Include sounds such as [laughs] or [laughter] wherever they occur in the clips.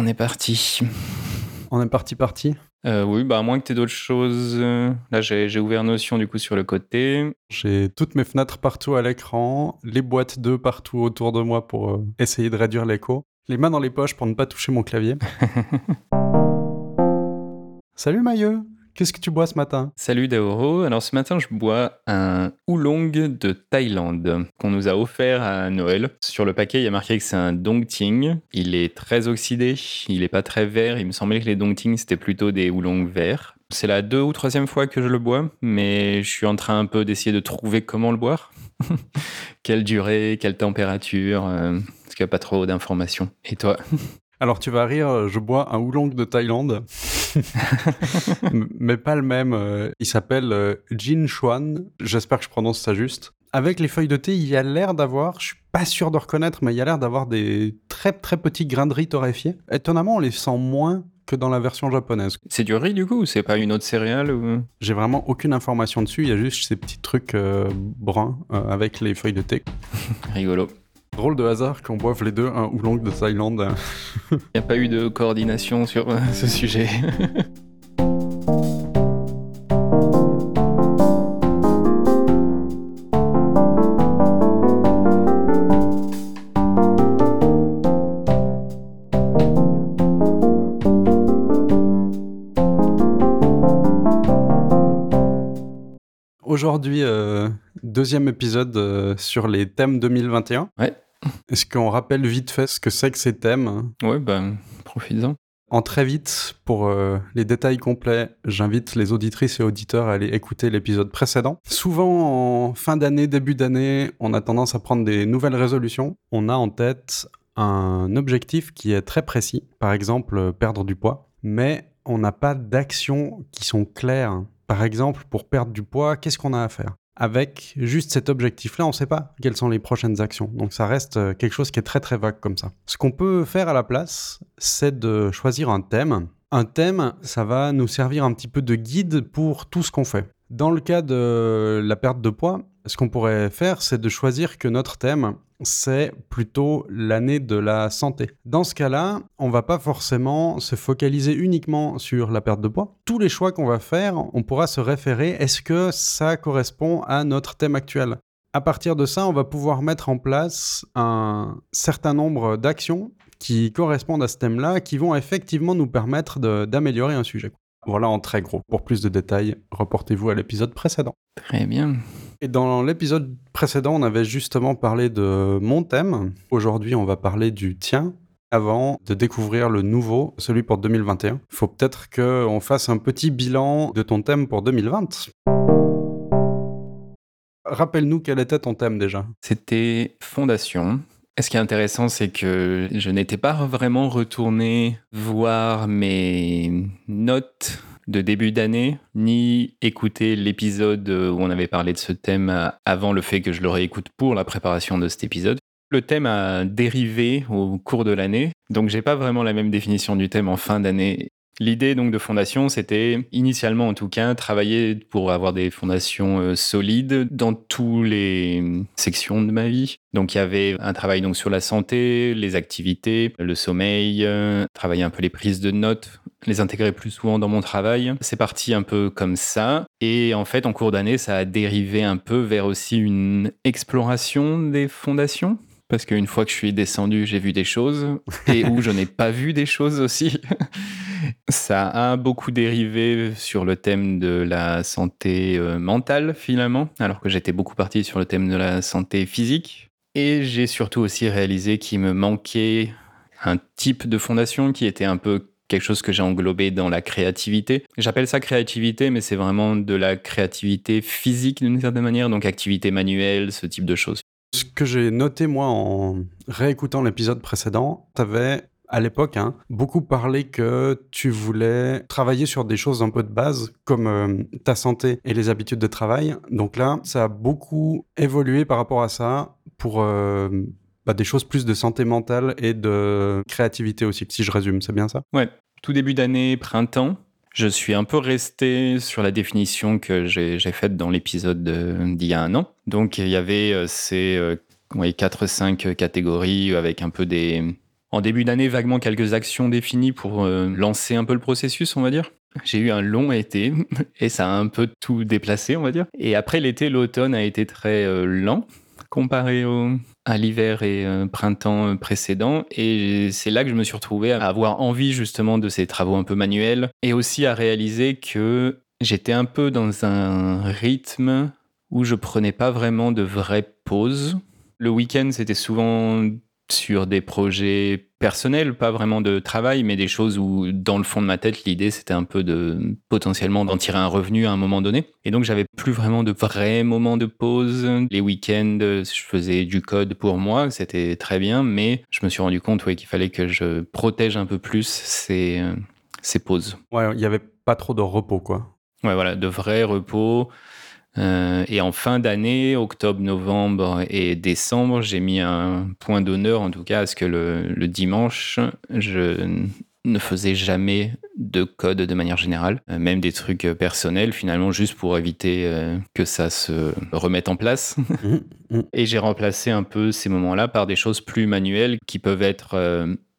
on est parti. On est parti parti euh, Oui, bah à moins que tu aies d'autres choses. Euh, là, j'ai ouvert Notion du coup sur le côté. J'ai toutes mes fenêtres partout à l'écran, les boîtes d'œufs partout autour de moi pour euh, essayer de réduire l'écho, les mains dans les poches pour ne pas toucher mon clavier. [laughs] Salut Mailleux Qu'est-ce que tu bois ce matin? Salut Daoro. Alors ce matin, je bois un oolong de Thaïlande qu'on nous a offert à Noël. Sur le paquet, il y a marqué que c'est un dongting. Il est très oxydé, il n'est pas très vert. Il me semblait que les dongting, c'était plutôt des oolongs verts. C'est la deux ou troisième fois que je le bois, mais je suis en train un peu d'essayer de trouver comment le boire. [laughs] quelle durée, quelle température, euh, parce qu'il n'y a pas trop d'informations. Et toi? Alors tu vas rire, je bois un oolong de Thaïlande. [laughs] mais pas le même. Euh, il s'appelle euh, Jin Chuan. J'espère que je prononce ça juste. Avec les feuilles de thé, il y a l'air d'avoir, je suis pas sûr de reconnaître, mais il y a l'air d'avoir des très très petits grains de riz torréfiés. Étonnamment, on les sent moins que dans la version japonaise. C'est du riz du coup ou c'est pas une autre céréale ou... J'ai vraiment aucune information dessus, il y a juste ces petits trucs euh, bruns avec les feuilles de thé. [laughs] Rigolo. Drôle de hasard qu'on boive les deux un oolong de Thaïlande. Il n'y a pas eu de coordination sur euh, ce sujet. Aujourd'hui, euh, deuxième épisode euh, sur les thèmes 2021. Ouais. Est-ce qu'on rappelle vite fait ce que c'est que ces thèmes Ouais, ben, profites-en. En très vite, pour euh, les détails complets, j'invite les auditrices et auditeurs à aller écouter l'épisode précédent. Souvent, en fin d'année, début d'année, on a tendance à prendre des nouvelles résolutions. On a en tête un objectif qui est très précis, par exemple euh, perdre du poids, mais on n'a pas d'actions qui sont claires. Par exemple, pour perdre du poids, qu'est-ce qu'on a à faire? Avec juste cet objectif-là, on ne sait pas quelles sont les prochaines actions. Donc ça reste euh, quelque chose qui est très très vague comme ça. Ce qu'on peut faire à la place, c'est de choisir un thème. Un thème, ça va nous servir un petit peu de guide pour tout ce qu'on fait. Dans le cas de la perte de poids, ce qu'on pourrait faire, c'est de choisir que notre thème, c'est plutôt l'année de la santé. Dans ce cas-là, on va pas forcément se focaliser uniquement sur la perte de poids. Tous les choix qu'on va faire, on pourra se référer, est-ce que ça correspond à notre thème actuel? À partir de ça, on va pouvoir mettre en place un certain nombre d'actions qui correspondent à ce thème-là, qui vont effectivement nous permettre d'améliorer un sujet. Voilà en très gros. Pour plus de détails, reportez-vous à l'épisode précédent. Très bien. Et dans l'épisode précédent, on avait justement parlé de mon thème. Aujourd'hui, on va parler du tien. Avant de découvrir le nouveau, celui pour 2021, il faut peut-être qu'on fasse un petit bilan de ton thème pour 2020. Rappelle-nous quel était ton thème déjà. C'était fondation. Ce qui est intéressant, c'est que je n'étais pas vraiment retourné voir mes notes de début d'année, ni écouter l'épisode où on avait parlé de ce thème avant le fait que je le réécoute pour la préparation de cet épisode. Le thème a dérivé au cours de l'année, donc j'ai pas vraiment la même définition du thème en fin d'année L'idée donc de fondation, c'était initialement en tout cas travailler pour avoir des fondations euh, solides dans tous les sections de ma vie. Donc il y avait un travail donc sur la santé, les activités, le sommeil, euh, travailler un peu les prises de notes, les intégrer plus souvent dans mon travail. C'est parti un peu comme ça. Et en fait, en cours d'année, ça a dérivé un peu vers aussi une exploration des fondations parce qu'une fois que je suis descendu, j'ai vu des choses, et où je n'ai pas vu des choses aussi. [laughs] Ça a beaucoup dérivé sur le thème de la santé euh, mentale, finalement, alors que j'étais beaucoup parti sur le thème de la santé physique. Et j'ai surtout aussi réalisé qu'il me manquait un type de fondation qui était un peu quelque chose que j'ai englobé dans la créativité. J'appelle ça créativité, mais c'est vraiment de la créativité physique d'une certaine manière, donc activité manuelle, ce type de choses. Ce que j'ai noté, moi, en réécoutant l'épisode précédent, tu avais à l'époque hein, beaucoup parlé que tu voulais travailler sur des choses un peu de base comme euh, ta santé et les habitudes de travail. Donc là, ça a beaucoup évolué par rapport à ça pour euh, bah, des choses plus de santé mentale et de créativité aussi, si je résume, c'est bien ça? Ouais, tout début d'année, printemps, je suis un peu resté sur la définition que j'ai faite dans l'épisode d'il y a un an. Donc il y avait euh, ces 4-5 euh, catégories avec un peu des, en début d'année vaguement quelques actions définies pour lancer un peu le processus, on va dire. J'ai eu un long été [laughs] et ça a un peu tout déplacé, on va dire. Et après l'été, l'automne a été très euh, lent comparé à l'hiver et euh, printemps précédent. Et c'est là que je me suis retrouvé à avoir envie justement de ces travaux un peu manuels et aussi à réaliser que j'étais un peu dans un rythme où je prenais pas vraiment de vraies pauses. Le week-end, c'était souvent sur des projets personnels, pas vraiment de travail, mais des choses où, dans le fond de ma tête, l'idée c'était un peu de potentiellement d'en tirer un revenu à un moment donné. Et donc j'avais plus vraiment de vrais moments de pause. Les week-ends, je faisais du code pour moi, c'était très bien, mais je me suis rendu compte qu'il fallait que je protège un peu plus ces, ces pauses. Ouais, il n'y avait pas trop de repos, quoi. Ouais, voilà, de vrais repos. Euh, et en fin d'année, octobre, novembre et décembre, j'ai mis un point d'honneur, en tout cas, à ce que le, dimanche, je ne faisais jamais de code de manière générale, euh, même des trucs personnels finalement, juste pour éviter euh, que ça se remette en place. [laughs] Mmh, mmh. Et j'ai remplacé un peu ces moments-là par des choses plus manuelles qui peuvent être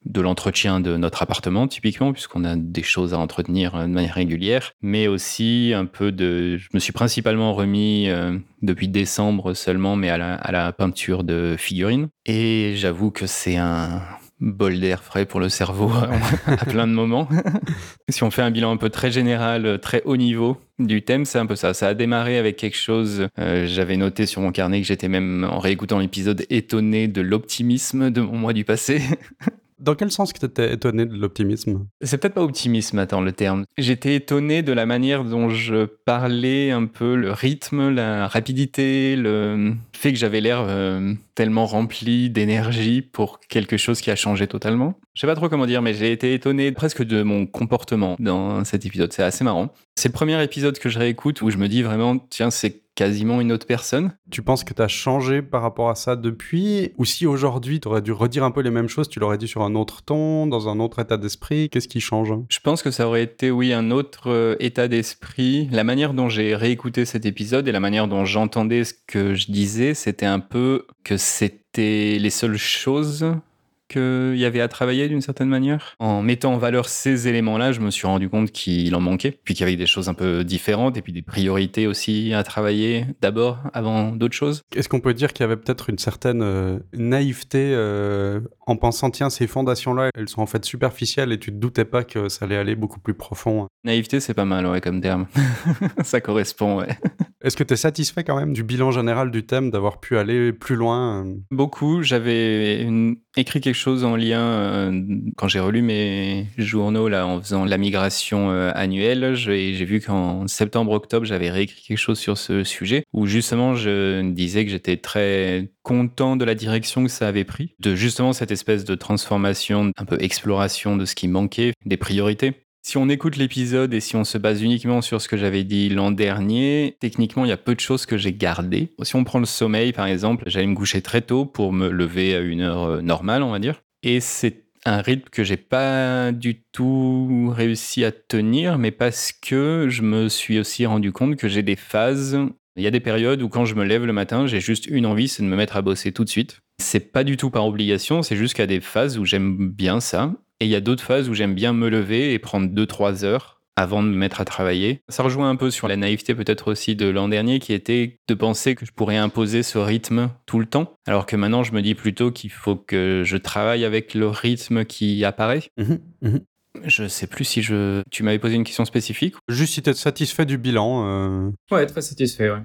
de l'entretien de notre appartement, typiquement, puisqu'on a des choses à entretenir euh, de manière régulière, mais aussi un peu de... Je me suis principalement remis euh, depuis décembre seulement, mais à la, peinture de figurines. Et j'avoue que c'est un bol d'air frais pour le cerveau [laughs] à plein de moments. [laughs] si on fait un bilan un peu très général, très haut niveau du thème, c'est un peu ça. Ça a démarré avec quelque chose, euh, j'avais noté sur mon carnet que j'étais même, en réécoutant l'épisode, étonné de l'optimisme de mon mois du passé. [laughs] Dans quel sens tu étais étonné de l'optimisme? C'est peut-être pas optimisme, attends, le terme. J'étais étonné de la manière dont je parlais un peu, le rythme, la rapidité, le fait que j'avais l'air euh, tellement rempli d'énergie pour quelque chose qui a changé totalement. Je sais pas trop comment dire, mais j'ai été étonné presque de mon comportement dans cet épisode. C'est assez marrant. C'est le premier épisode que je réécoute où je me dis vraiment, tiens, c'est quasiment une autre personne. Tu penses que tu as changé par rapport à ça depuis? Ou si aujourd'hui tu aurais dû redire un peu les mêmes choses, tu l'aurais dit sur un autre ton, dans un autre état d'esprit? Qu'est-ce qui change? Je pense que ça aurait été, oui, un autre euh, état d'esprit. La manière dont j'ai réécouté cet épisode et la manière dont j'entendais ce que je disais, c'était un peu que c'était les seules choses qu'il y avait à travailler d'une certaine manière? En mettant en valeur ces éléments-là, je me suis rendu compte qu'il en manquait, puis qu'il y avait des choses un peu différentes et puis des priorités aussi à travailler d'abord avant d'autres choses. Est-ce qu'on peut dire qu'il y avait peut-être une certaine euh, naïveté euh, en pensant, tiens, ces fondations-là, elles sont en fait superficielles et tu te doutais pas que ça allait aller beaucoup plus profond? Naïveté, c'est pas mal, ouais, comme terme. [laughs] ça correspond, ouais. Est-ce que tu es satisfait quand même du bilan général du thème, d'avoir pu aller plus loin euh? Beaucoup. J'avais écrit quelque chose en lien, euh, quand j'ai relu mes journaux là, en faisant la migration euh, annuelle, j'ai vu qu'en septembre-octobre, j'avais réécrit quelque chose sur ce sujet, où justement je disais que j'étais très content de la direction que ça avait pris, de justement cette espèce de transformation, un peu exploration de ce qui manquait, des priorités. Si on écoute l'épisode et si on se base uniquement sur ce que j'avais dit l'an dernier, techniquement, il y a peu de choses que j'ai gardées. Si on prend le sommeil, par exemple, j'allais me coucher très tôt pour me lever à une heure euh, normale, on va dire. Et c'est un rythme que j'ai pas du tout réussi à tenir, mais parce que je me suis aussi rendu compte que j'ai des phases. Il y a des périodes où quand je me lève le matin, j'ai juste une envie, c'est de me mettre à bosser tout de suite. C'est pas du tout par obligation, c'est juste qu'il y a des phases où j'aime bien ça. Et il y a d'autres phases où j'aime bien me lever et prendre 2-3 heures avant de me mettre à travailler. Ça rejoint un peu sur la naïveté peut-être aussi de l'an dernier qui était de penser que je pourrais imposer ce rythme tout le temps, alors que maintenant je me dis plutôt qu'il faut que je travaille avec le rythme qui apparaît. Mmh mmh je sais plus si je. Tu m'avais posé une question spécifique. Juste si tu es satisfait du bilan. Euh. Ouais, très satisfait, ouais.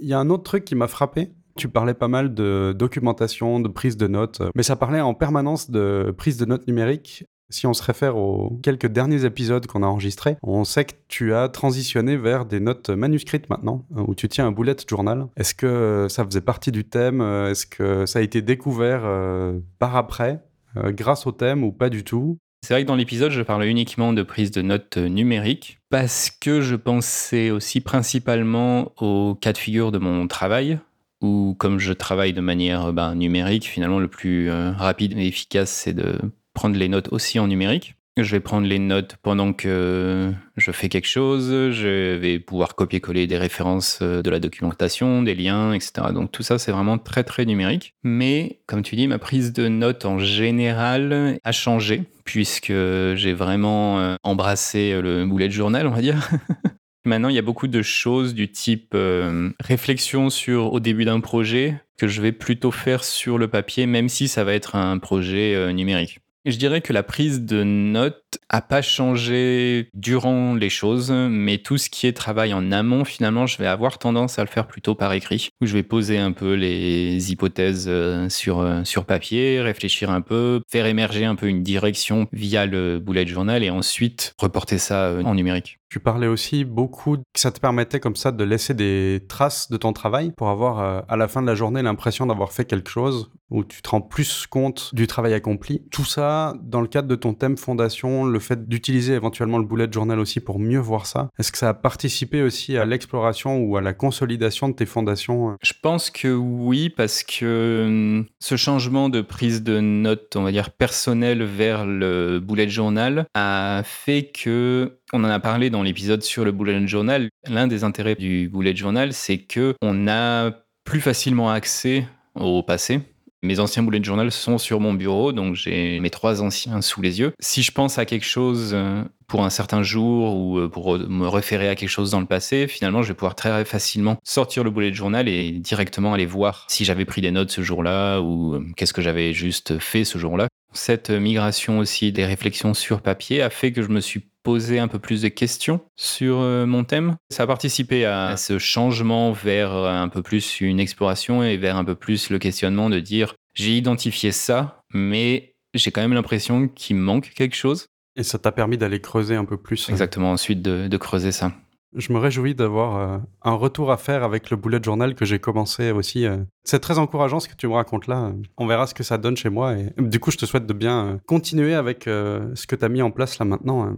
Il y a un autre truc qui m'a frappé, tu parlais pas mal de documentation, de prise de notes, mais ça parlait en permanence de prise de notes numérique. Si on se réfère aux quelques derniers épisodes qu'on a enregistrés, on sait que tu as transitionné vers des notes manuscrites maintenant, où tu tiens un bullet journal. Est-ce que ça faisait partie du thème Est-ce que ça a été découvert euh, par après, euh, grâce au thème ou pas du tout? C'est vrai que dans l'épisode, je parle uniquement de prise de notes numériques parce que je pensais aussi principalement au cas de figure de mon travail, ou comme je travaille de manière ben, numérique, finalement, le plus euh, rapide et efficace, c'est de prendre les notes aussi en numérique. Je vais prendre les notes pendant que je fais quelque chose. Je vais pouvoir copier-coller des références euh, de la documentation, des liens, etc. Donc tout ça, c'est vraiment très très numérique. Mais comme tu dis, ma prise de notes en général a changé puisque j'ai vraiment euh, embrassé le bullet journal, on va dire. [laughs] Maintenant, il y a beaucoup de choses du type euh, réflexion sur au début d'un projet que je vais plutôt faire sur le papier, même si ça va être un projet numérique. Je dirais que la prise de notes a pas changé durant les choses, mais tout ce qui est travail en amont, finalement, je vais avoir tendance à le faire plutôt par écrit, où je vais poser un peu les hypothèses euh, sur, euh, sur papier, réfléchir un peu, faire émerger un peu une direction via le bullet journal et ensuite reporter ça euh, en numérique. Tu parlais aussi beaucoup que ça te permettait comme ça de laisser des traces de ton travail pour avoir à la fin de la journée l'impression d'avoir fait quelque chose où tu te rends plus compte du travail accompli. Tout ça, dans le cadre de ton thème fondation, le fait d'utiliser éventuellement le bullet journal aussi pour mieux voir ça, est-ce que ça a participé aussi à l'exploration ou à la consolidation de tes fondations euh? Je pense que oui, parce que hum, ce changement de prise de notes, on va dire personnelle vers le bullet journal, a fait que on en a parlé dans l'épisode sur le bullet journal. L'un des intérêts du bullet journal, c'est que on a plus facilement accès au passé mes anciens de journal sont sur mon bureau, donc j'ai mes trois anciens sous les yeux. Si je pense à quelque chose euh, pour un certain jour ou euh, pour me référer à quelque chose dans le passé, finalement, je vais pouvoir très facilement sortir le boulet de journal et directement aller voir si j'avais pris des notes ce jour-là ou euh, qu'est-ce que j'avais juste fait ce jour-là. Cette migration aussi des réflexions sur papier a fait que je me suis posé un peu plus de questions sur mon thème. Ça a participé à ce changement vers un peu plus une exploration et vers un peu plus le questionnement de dire j'ai identifié ça, mais j'ai quand même l'impression qu'il manque quelque chose. Et ça t'a permis d'aller creuser un peu plus. Euh. Exactement, ensuite de, creuser ça. Je me réjouis d'avoir euh, un retour à faire avec le bullet journal que j'ai commencé aussi. Euh. C'est très encourageant ce que tu me racontes là. On verra ce que ça donne chez moi. Et du coup, je te souhaite de bien continuer avec ce que tu as mis en place là maintenant.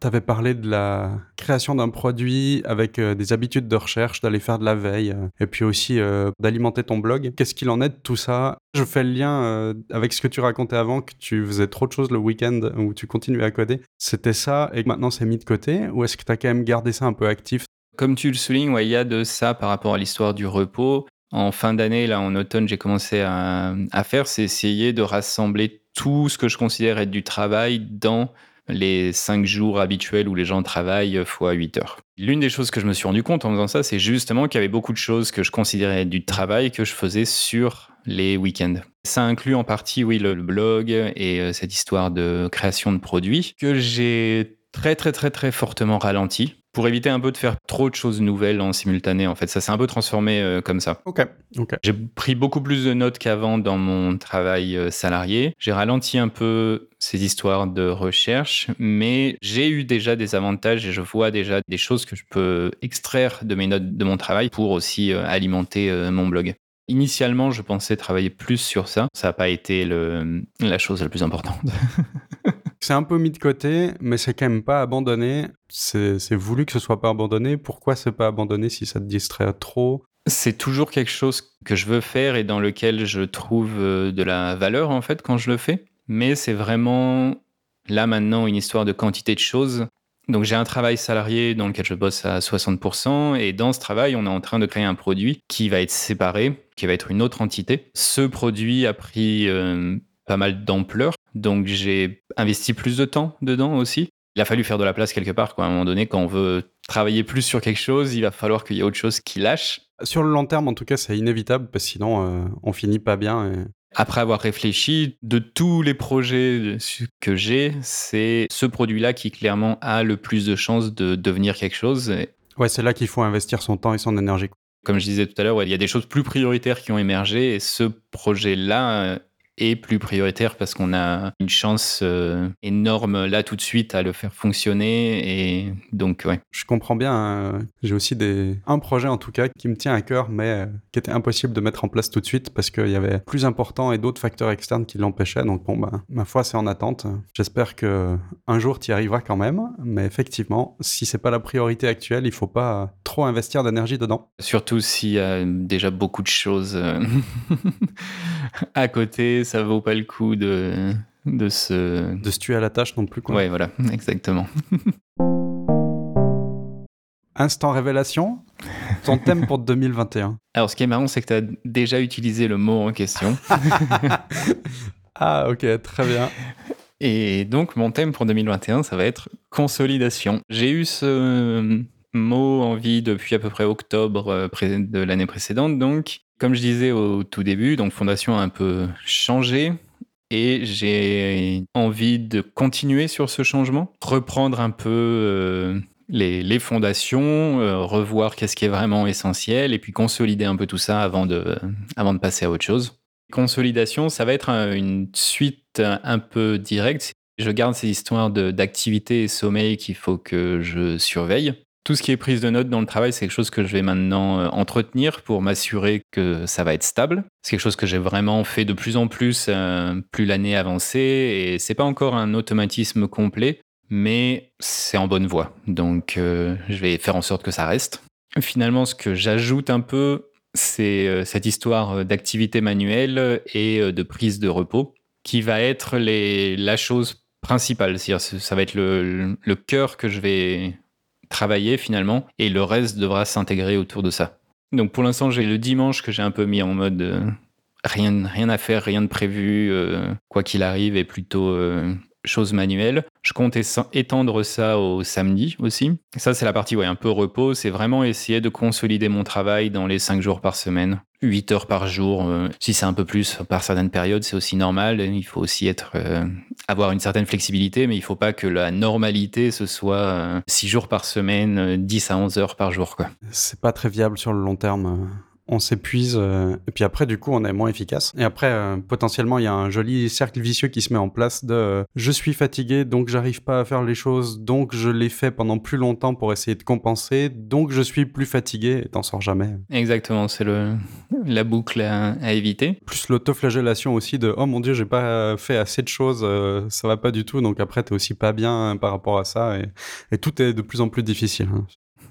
Tu avais parlé de la création d'un produit avec euh, des habitudes de recherche, d'aller faire de la veille, euh, et puis aussi euh, d'alimenter ton blog. Qu'est-ce qu'il en est de tout ça? Je fais le lien avec ce que tu racontais avant, que tu faisais trop de choses le week-end où tu continuais à coder. C'était ça et maintenant c'est mis de côté Ou est-ce que tu as quand même gardé ça un peu actif? Comme tu le soulignes, il y a de ça par rapport à l'histoire du repos. En fin d'année, là en automne, j'ai commencé à faire, c'est essayer de rassembler tout ce que je considère être du travail dans les cinq jours habituels où les gens travaillent fois 8 heures. L'une des choses que je me suis rendu compte en faisant ça, c'est justement qu'il y avait beaucoup de choses que je considérais du travail que je faisais sur les week-ends. Ça inclut en partie, oui, le blog et euh, cette histoire de création de produits que j'ai très très très très fortement ralenti pour éviter un peu de faire trop de choses nouvelles en simultané. En fait, ça s'est un peu transformé euh, comme ça. Ok. J'ai pris beaucoup plus de notes qu'avant dans mon travail euh, salarié. J'ai ralenti un peu ces histoires de recherche, mais j'ai eu déjà des avantages et je vois déjà des choses que je peux extraire de mes notes de mon travail pour aussi euh, alimenter mon blog. Initialement, je pensais travailler plus sur ça. Ça n'a pas été le, la chose la plus importante. [laughs] c'est un peu mis de côté, mais c'est quand même pas abandonné. C'est voulu que ce soit pas abandonné. Pourquoi c'est pas abandonné si ça te distrait trop? C'est toujours quelque chose que je veux faire et dans lequel je trouve euh, de la valeur en fait quand je le fais. Mais c'est vraiment là maintenant une histoire de quantité de choses. Donc j'ai un travail salarié dans lequel je bosse à 60% et dans ce travail, on est en train de créer un produit qui va être séparé, qui va être une autre entité. Ce produit a pris euh, pas mal d'ampleur, donc j'ai investi plus de temps dedans aussi. Il a fallu faire de la place quelque part. Quoi. À un moment donné, quand on veut travailler plus sur quelque chose, il va falloir qu'il y ait autre chose qui lâche. Sur le long terme, en tout cas, c'est inévitable parce que sinon, euh, on finit pas bien. Après avoir réfléchi, de tous les projets que j'ai, c'est ce produit-là qui clairement a le plus de chances de devenir quelque chose. Ouais, c'est là qu'il faut investir son temps et son énergie. Comme je disais tout à l'heure, il y a des choses plus prioritaires qui ont émergé et ce projet-là est plus prioritaire parce qu'on a une chance euh, énorme là tout de suite à le faire fonctionner et donc ouais. Je comprends bien. Hein. J'ai aussi des un projet en tout cas qui me tient à cœur mais euh, qui était impossible de mettre en place tout de suite parce qu'il y avait plus important et d'autres facteurs externes qui l'empêchaient. Donc bon bah ma foi c'est en attente. J'espère que un jour tu y arriveras quand même. Mais effectivement si c'est pas la priorité actuelle il faut pas trop investir d'énergie dedans. Surtout s'il y a déjà beaucoup de choses euh, [laughs] à côté ça vaut pas le coup de de se... De se tuer à la tâche non plus, quoi. Ouais, voilà, [laughs] exactement. Instant révélation, ton thème pour 2021. Alors, ce qui est marrant, c'est que tu as déjà utilisé le mot en question. [laughs] ah, ok, très bien. Et donc, mon thème pour 2021, ça va être consolidation. J'ai eu ce mot en vie depuis à peu près octobre euh, de l'année précédente. Donc, comme je disais au tout début, donc Fondation a un peu changé et j'ai envie de continuer sur ce changement, reprendre un peu euh, les, fondations, euh, revoir qu'est-ce qui est vraiment essentiel et puis consolider un peu tout ça avant de, avant de passer à autre chose. Consolidation, ça va être une suite un peu directe. Je garde ces histoires d'activité et sommeil qu'il faut que je surveille. Tout ce qui est prise de notes dans le travail, c'est quelque chose que je vais maintenant euh, entretenir pour m'assurer que ça va être stable. C'est quelque chose que j'ai vraiment fait de plus en plus, euh, plus l'année avançait, et c'est pas encore un automatisme complet, mais c'est en bonne voie. Donc, euh, je vais faire en sorte que ça reste. Finalement, ce que j'ajoute un peu, c'est cette histoire d'activité manuelle et de prise de repos, qui va être la chose principale. C'est-à-dire, ça va être le cœur que je vais travailler finalement, et le reste devra s'intégrer autour de ça. Donc pour l'instant, j'ai le dimanche que j'ai un peu mis en mode euh, rien, rien à faire, rien de prévu, euh, quoi qu'il arrive, et plutôt euh, chose manuelle. Je compte étendre ça au samedi aussi. Ça, c'est la partie ouais, un peu repos. C'est vraiment essayer de consolider mon travail dans les 5 jours par semaine. 8 heures par jour. Euh, si c'est un peu plus par certaines périodes, c'est aussi normal. Il faut aussi être, euh, avoir une certaine flexibilité, mais il ne faut pas que la normalité, ce soit 6 euh, jours par semaine, 10 à 11 heures par jour. C'est pas très viable sur le long terme on s'épuise, euh, et puis après, du coup, on est moins efficace. Et après, euh, potentiellement, il y a un joli cercle vicieux qui se met en place de euh, je suis fatigué, donc j'arrive pas à faire les choses, donc je les fais pendant plus longtemps pour essayer de compenser, donc je suis plus fatigué, et t'en sors jamais. Exactement, c'est le la boucle à, éviter. Plus l'autoflagellation aussi de oh mon dieu, j'ai pas fait assez de choses, ça va pas du tout, donc après, t'es aussi pas bien par rapport à ça, et, tout est de plus en plus difficile. Hein.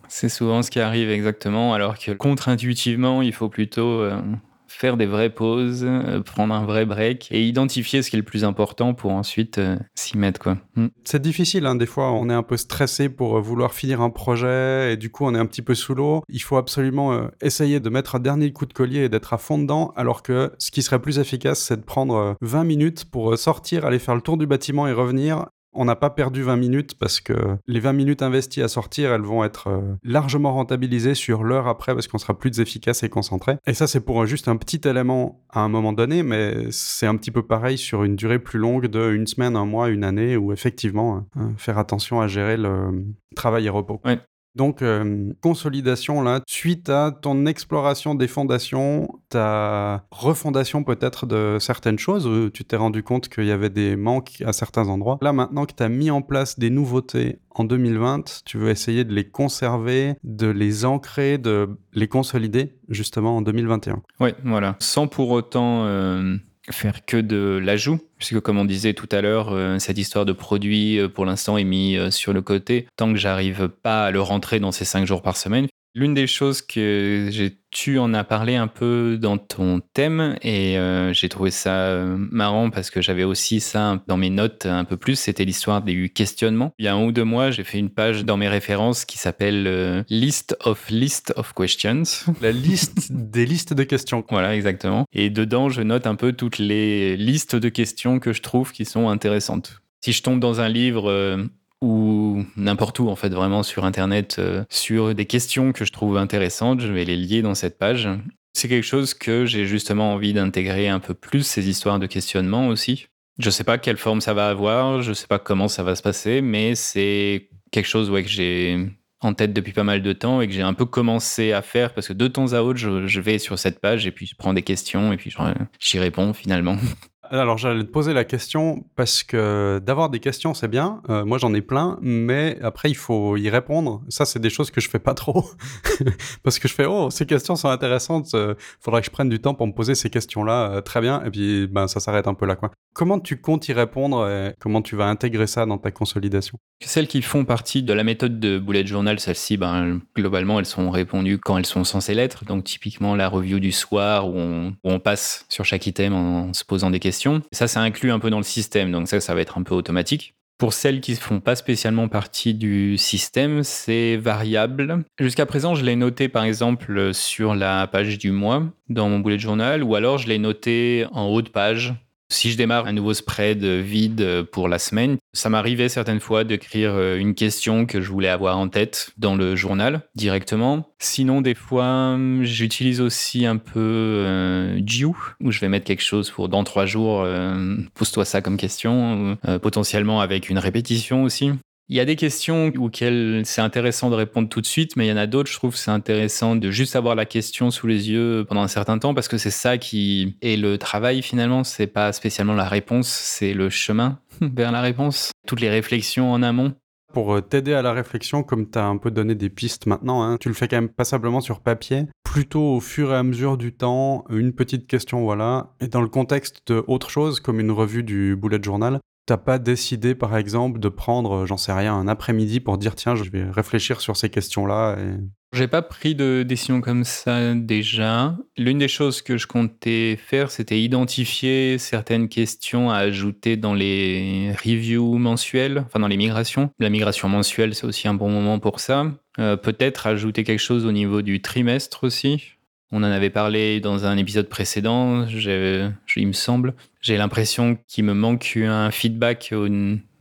C'est souvent ce qui arrive exactement, alors que contre-intuitivement, il faut plutôt euh, faire des vraies pauses, euh, prendre un vrai break et identifier ce qui est le plus important pour ensuite euh, s'y mettre. Mm. C'est difficile, hein. des fois on est un peu stressé pour vouloir finir un projet et du coup on est un petit peu sous l'eau. Il faut absolument essayer de mettre un dernier coup de collier et d'être à fond dedans, alors que ce qui serait plus efficace, c'est de prendre 20 minutes pour sortir, aller faire le tour du bâtiment et revenir on n'a pas perdu 20 minutes parce que les 20 minutes investies à sortir, elles vont être euh, largement rentabilisées sur l'heure après parce qu'on sera plus efficace et concentré. Et ça, c'est pour juste un petit élément à un moment donné, mais c'est un petit peu pareil sur une durée plus longue de une semaine, un mois, une année, où effectivement, euh, faire attention à gérer le travail et repos. Donc, consolidation, là, suite à ton exploration des fondations, ta refondation peut-être de certaines choses, tu t'es rendu compte qu'il y avait des manques à certains endroits. Là, maintenant que tu as mis en place des nouveautés en 2020, tu veux essayer de les conserver, de les ancrer, de les consolider, justement, en 2021. Oui, voilà. Sans pour autant... faire que de l'ajout, puisque comme on disait tout à l'heure, euh, cette histoire de produit, euh, pour l'instant, est mis euh, sur le côté. Tant que j'arrive pas à le rentrer dans ces cinq jours par semaine, L'une des choses que j'ai, tu en as parlé un peu dans ton thème et euh, j'ai trouvé ça euh, marrant parce que j'avais aussi ça dans mes notes un peu plus, c'était l'histoire des questionnements. Il y a un ou deux mois, j'ai fait une page dans mes références qui s'appelle euh, List of List of Questions. [laughs] La liste des listes de questions. Voilà, exactement. Et dedans, je note un peu toutes les listes de questions que je trouve qui sont intéressantes. Si je tombe dans un livre ou n'importe où en fait vraiment sur internet euh, sur des questions que je trouve intéressantes, je vais les lier dans cette page. C'est quelque chose que j'ai justement envie d'intégrer un peu plus ces histoires de questionnement aussi. Je sais pas quelle forme ça va avoir, je sais pas comment ça va se passer, mais c'est quelque chose ouais, que j'ai en tête depuis pas mal de temps et que j'ai un peu commencé à faire parce que de temps à autre, je, je vais sur cette page et puis je prends des questions et puis j'y réponds finalement. Alors j'allais te poser la question parce que d'avoir des questions c'est bien, euh, moi j'en ai plein, mais après il faut y répondre. Ça c'est des choses que je fais pas trop. [laughs] Parce que je fais oh ces questions sont intéressantes, euh, faudrait que je prenne du temps pour me poser ces questions-là, euh, très bien, et puis ben ça s'arrête un peu là quoi. Comment tu comptes y répondre et comment tu vas intégrer ça dans ta consolidation? Celles qui font partie de la méthode de bullet journal, celles-ci, ben, globalement elles sont répondues quand elles sont censées l'être. Donc typiquement la review du soir où on, où on passe sur chaque item en se posant des questions Ça, ça inclut un peu dans le système, donc ça, ça va être un peu automatique. Pour celles qui ne font pas spécialement partie du système, c'est variable. Jusqu'à présent, je l'ai noté par exemple sur la page du mois dans mon bullet journal, ou alors je l'ai noté en haut de page si je démarre un nouveau spread vide pour la semaine, ça m'arrivait certaines fois d'écrire euh, une question que je voulais avoir en tête dans le journal directement. Sinon, des fois, j'utilise aussi un peu euh, où je vais mettre quelque chose pour dans trois jours, euh, pose-toi ça comme question, euh, potentiellement avec une répétition aussi. Il y a des questions auxquelles c'est intéressant de répondre tout de suite, mais il y en a d'autres, je trouve, c'est intéressant de juste avoir la question sous les yeux pendant un certain temps parce que c'est ça qui est le travail finalement. C'est pas spécialement la réponse, c'est le chemin [laughs] vers la réponse. Toutes les réflexions en amont. Pour euh, t'aider à la réflexion, comme tu as un peu donné des pistes maintenant, hein, tu le fais quand même passablement sur papier, plutôt au fur et à mesure du temps, une petite question, voilà, et dans le contexte de autre chose, comme une revue du bullet journal, T'as pas décidé, par exemple, de prendre, j'en sais rien, un après-midi pour dire tiens, je vais réfléchir sur ces questions-là et... J'ai pas pris de décision comme ça déjà. L'une des choses que je comptais faire, c'était identifier certaines questions à ajouter dans les reviews mensuels, enfin dans les migrations. La migration mensuelle, c'est aussi un bon moment pour ça. Euh, peut-être ajouter quelque chose au niveau du trimestre aussi. On en avait parlé dans un épisode précédent, il me semble. J'ai l'impression qu'il me manque un feedback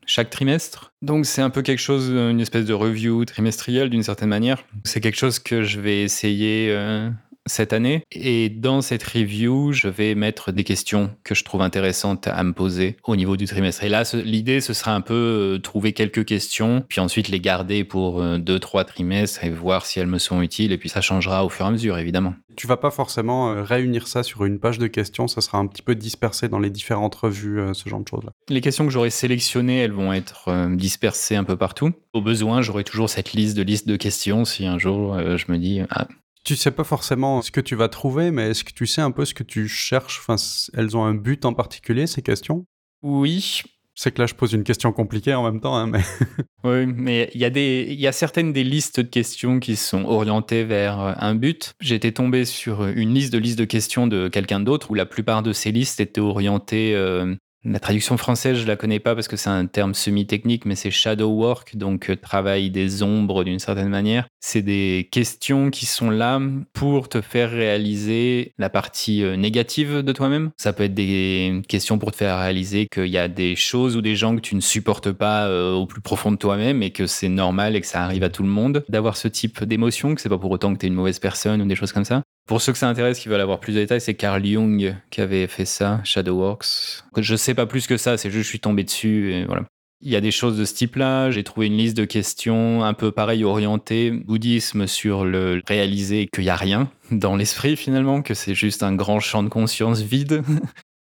chaque trimestre. Donc c'est un peu quelque chose, une espèce de review trimestrielle d'une certaine manière. C'est quelque chose que je vais essayer euh, cette année. Et dans cette review, je vais mettre des questions que je trouve intéressantes à me poser au niveau du trimestre. Et là, l'idée, ce sera un peu euh, trouver quelques questions, puis ensuite les garder pour euh, deux, trois trimestres et voir si elles me sont utiles. Et puis ça changera au fur et à mesure, évidemment. Tu vas pas forcément euh, réunir ça sur une page de questions, ça sera un petit peu dispersé dans les différentes revues, ce genre de choses-là. Les questions que j'aurai sélectionnées, elles vont être dispersées un peu partout. Au besoin, j'aurai toujours cette liste de listes de questions si un jour je me dis, ah, tu sais pas forcément ce que tu vas trouver, mais est-ce que tu sais un peu ce que tu cherches? Enfin, elles ont un but en particulier, ces questions? Oui. C'est que là, je pose une question compliquée en même temps, hein, mais... [laughs] oui, mais il y, a des, il y a certaines des listes de questions qui sont orientées vers euh, un but. J'étais tombé sur une liste de listes de questions de quelqu'un d'autre où la plupart de ces listes étaient orientées euh, la traduction française, je la connais pas parce que c'est un terme semi-technique, mais c'est shadow work, donc euh, travail des ombres d'une certaine manière. C'est des questions qui sont là pour te faire réaliser la partie euh, négative de toi-même. Ça peut être des questions pour te faire réaliser qu'il y a des choses ou des gens que tu ne supportes pas euh, au plus profond de toi-même et que c'est normal et que ça arrive à tout le monde d'avoir ce type d'émotion, que c'est pas pour autant que tu es une mauvaise personne ou des choses comme ça. Pour ceux que ça intéresse, qui veulent avoir plus de détails, c'est Carl Jung qui avait fait ça, Shadowworks. Je sais pas plus que ça, c'est juste je suis tombé dessus et voilà. Il y a des choses de ce type-là. J'ai trouvé une liste de questions un peu pareil orientées bouddhisme sur le réaliser qu'il n'y a rien dans l'esprit finalement, que c'est juste un grand champ de conscience vide.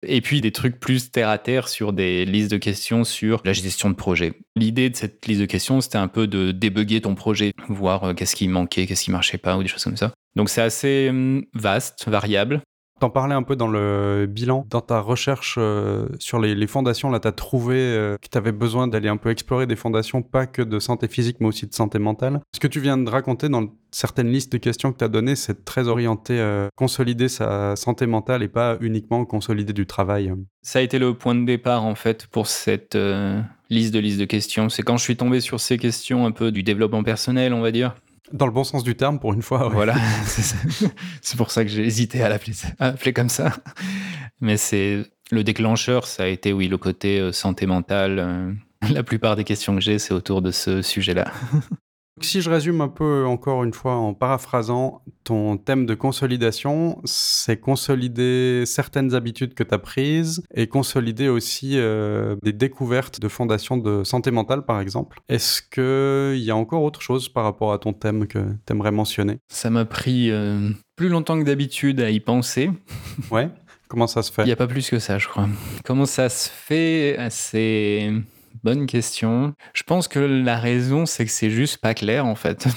Et puis des trucs plus terre à terre sur des listes de questions sur la gestion de projet. L'idée de cette liste de questions, c'était un peu de débugger ton projet, voir euh, qu'est-ce qui manquait, qu'est-ce qui marchait pas ou des choses comme ça. Donc c'est assez hum, vaste, variable. T'en parlais un peu dans le bilan. Dans ta recherche euh, sur les, fondations, là, tu as trouvé euh, que tu avais besoin d'aller un peu explorer des fondations, pas que de santé physique, mais aussi de santé mentale. Ce que tu viens de raconter dans certaines listes de questions que tu as données, c'est très orienté euh, consolider sa santé mentale et pas uniquement consolider du travail. Ça a été le point de départ, en fait, pour cette liste de listes de questions. C'est quand je suis tombé sur ces questions un peu du développement personnel, on va dire dans le bon sens du terme, pour une fois. Voilà, [laughs] c'est pour ça que j'ai hésité à l'appeler comme ça. Mais c'est le déclencheur, ça a été, oui, le côté euh, santé mentale. Euh, la plupart des questions que j'ai, c'est autour de ce sujet-là. Si je résume un peu encore une fois en paraphrasant, ton thème de consolidation, c'est consolider certaines habitudes que tu as prises et consolider aussi euh, des découvertes de fondations de santé mentale, par exemple. Est-ce qu'il y a encore autre chose par rapport à ton thème que tu aimerais mentionner? Ça m'a pris euh, plus longtemps que d'habitude à y penser. ouais Comment ça se fait? Il n'y a pas plus que ça, je crois. Comment ça se fait? C'est Bonne question. Je pense que la raison, c'est que c'est juste pas clair, en fait. [laughs]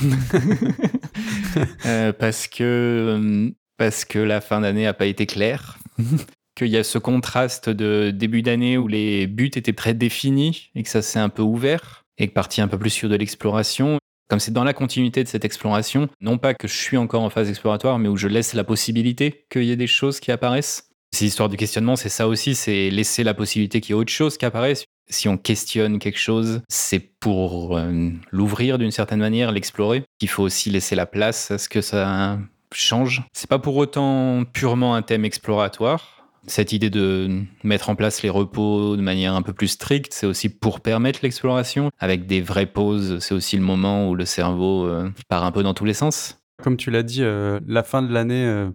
Euh, parce, que, euh, parce que la fin d'année n'a pas été claire. [laughs] Qu'il y a ce contraste de début d'année où les buts étaient très définis et que ça s'est un peu ouvert et que parti un peu plus sur de l'exploration. Comme c'est dans la continuité de cette exploration, non pas que je suis encore en phase exploratoire, mais où je laisse la possibilité qu'il y ait des choses qui apparaissent Ces histoires du questionnement, c'est ça aussi, c'est laisser la possibilité qu'il y ait autre chose qui apparaisse. Si on questionne quelque chose, c'est pour euh, l'ouvrir d'une certaine manière, l'explorer. Il faut aussi laisser la place à ce que ça change. C'est pas pour autant purement un thème exploratoire. Cette idée de mettre en place les repos de manière un peu plus stricte, c'est aussi pour permettre l'exploration. Avec des vraies pauses, c'est aussi le moment où le cerveau euh, part un peu dans tous les sens. Comme tu l'as dit, euh, la fin de l'année, euh,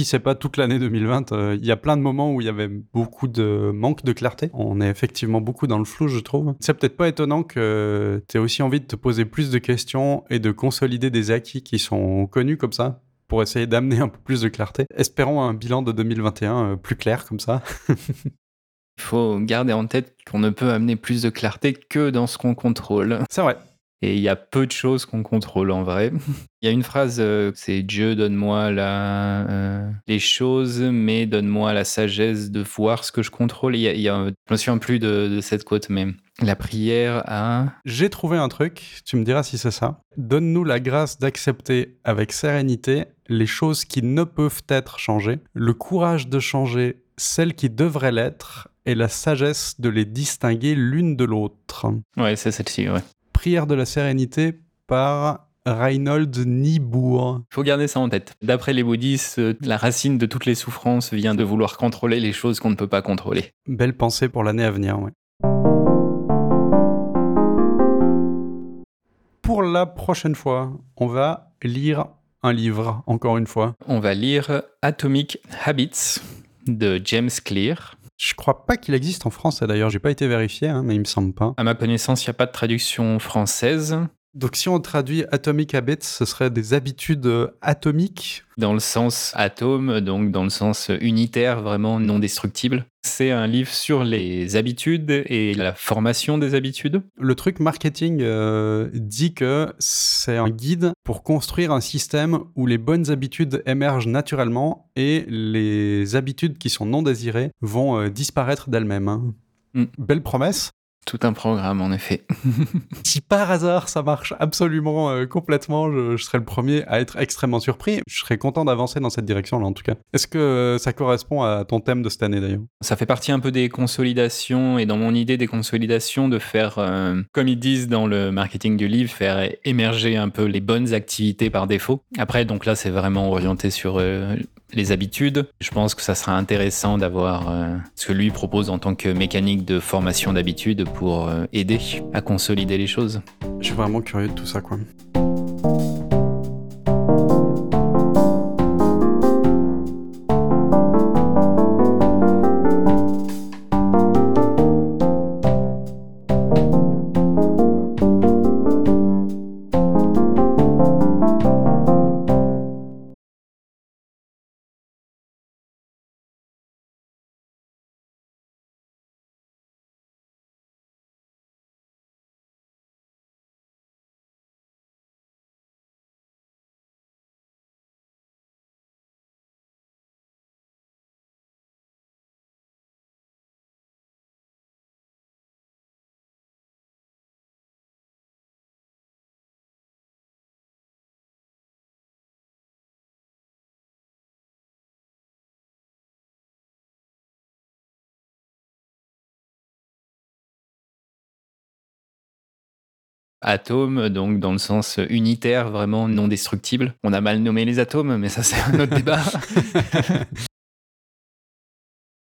si c'est pas toute l'année 2020, euh, il y a plein de moments où il y avait beaucoup de manque de clarté. On est effectivement beaucoup dans le flou, je trouve. C'est peut-être pas étonnant que tu aies aussi envie de te poser plus de questions et de consolider des acquis qui sont connus comme ça pour essayer d'amener un peu plus de clarté. Espérons un bilan de 2021 plus clair comme ça. [laughs] Il faut garder en tête qu'on ne peut amener plus de clarté que dans ce qu'on contrôle. C'est vrai. Et il y a peu de choses qu'on contrôle en vrai. [laughs] Il y a une phrase, euh, c'est Dieu donne-moi la, euh, les choses, mais donne-moi la sagesse de voir ce que je contrôle. Il y a, il y a, je me souviens plus de, de cette quote, mais la prière a... J'ai trouvé un truc, tu me diras si c'est ça. Donne-nous la grâce d'accepter avec sérénité les choses qui ne peuvent être changées, le courage de changer celles qui devraient l'être et la sagesse de les distinguer l'une de l'autre. Ouais, c'est celle-ci, ouais. Prière de la sérénité par Reinhold Niebuhr. Il faut garder ça en tête. D'après les bouddhistes, la racine de toutes les souffrances vient de vouloir contrôler les choses qu'on ne peut pas contrôler. Belle pensée pour l'année à venir, ouais. Pour la prochaine fois, on va lire un livre, encore une fois. On va lire Atomic Habits de James Clear. Je crois pas qu'il existe en français d'ailleurs, j'ai pas été vérifié, hein, mais il me semble pas. À ma connaissance, il n'y a pas de traduction française. Donc si on traduit Atomic Habits, ce serait des habitudes euh, atomiques? Dans le sens atome, donc dans le sens unitaire, vraiment non destructible. C'est un livre sur les habitudes et la formation des habitudes. Le truc marketing euh, dit que c'est un guide pour construire un système où les bonnes habitudes émergent naturellement et les habitudes qui sont non désirées vont euh, disparaître d'elles-mêmes. hein. Mm. Belle promesse. Tout un programme, en effet. [laughs] Si par hasard ça marche absolument euh, complètement, je, je serais le premier à être extrêmement surpris. Je serais content d'avancer dans cette direction-là en tout cas. Est-ce que euh, ça correspond à ton thème de cette année d'ailleurs? Ça fait partie un peu des consolidations et dans mon idée des consolidations de faire, euh, comme ils disent dans le marketing du livre, faire émerger un peu les bonnes activités par défaut. Après, donc là, c'est vraiment orienté sur les habitudes. Je pense que ça sera intéressant d'avoir euh, ce que lui propose en tant que mécanique de formation d'habitude pour euh, aider à consolider les choses. Je suis vraiment curieux de tout ça quoi. Atome, donc dans le sens unitaire, vraiment non destructible. On a mal nommé les atomes, mais ça c'est un autre débat. [laughs]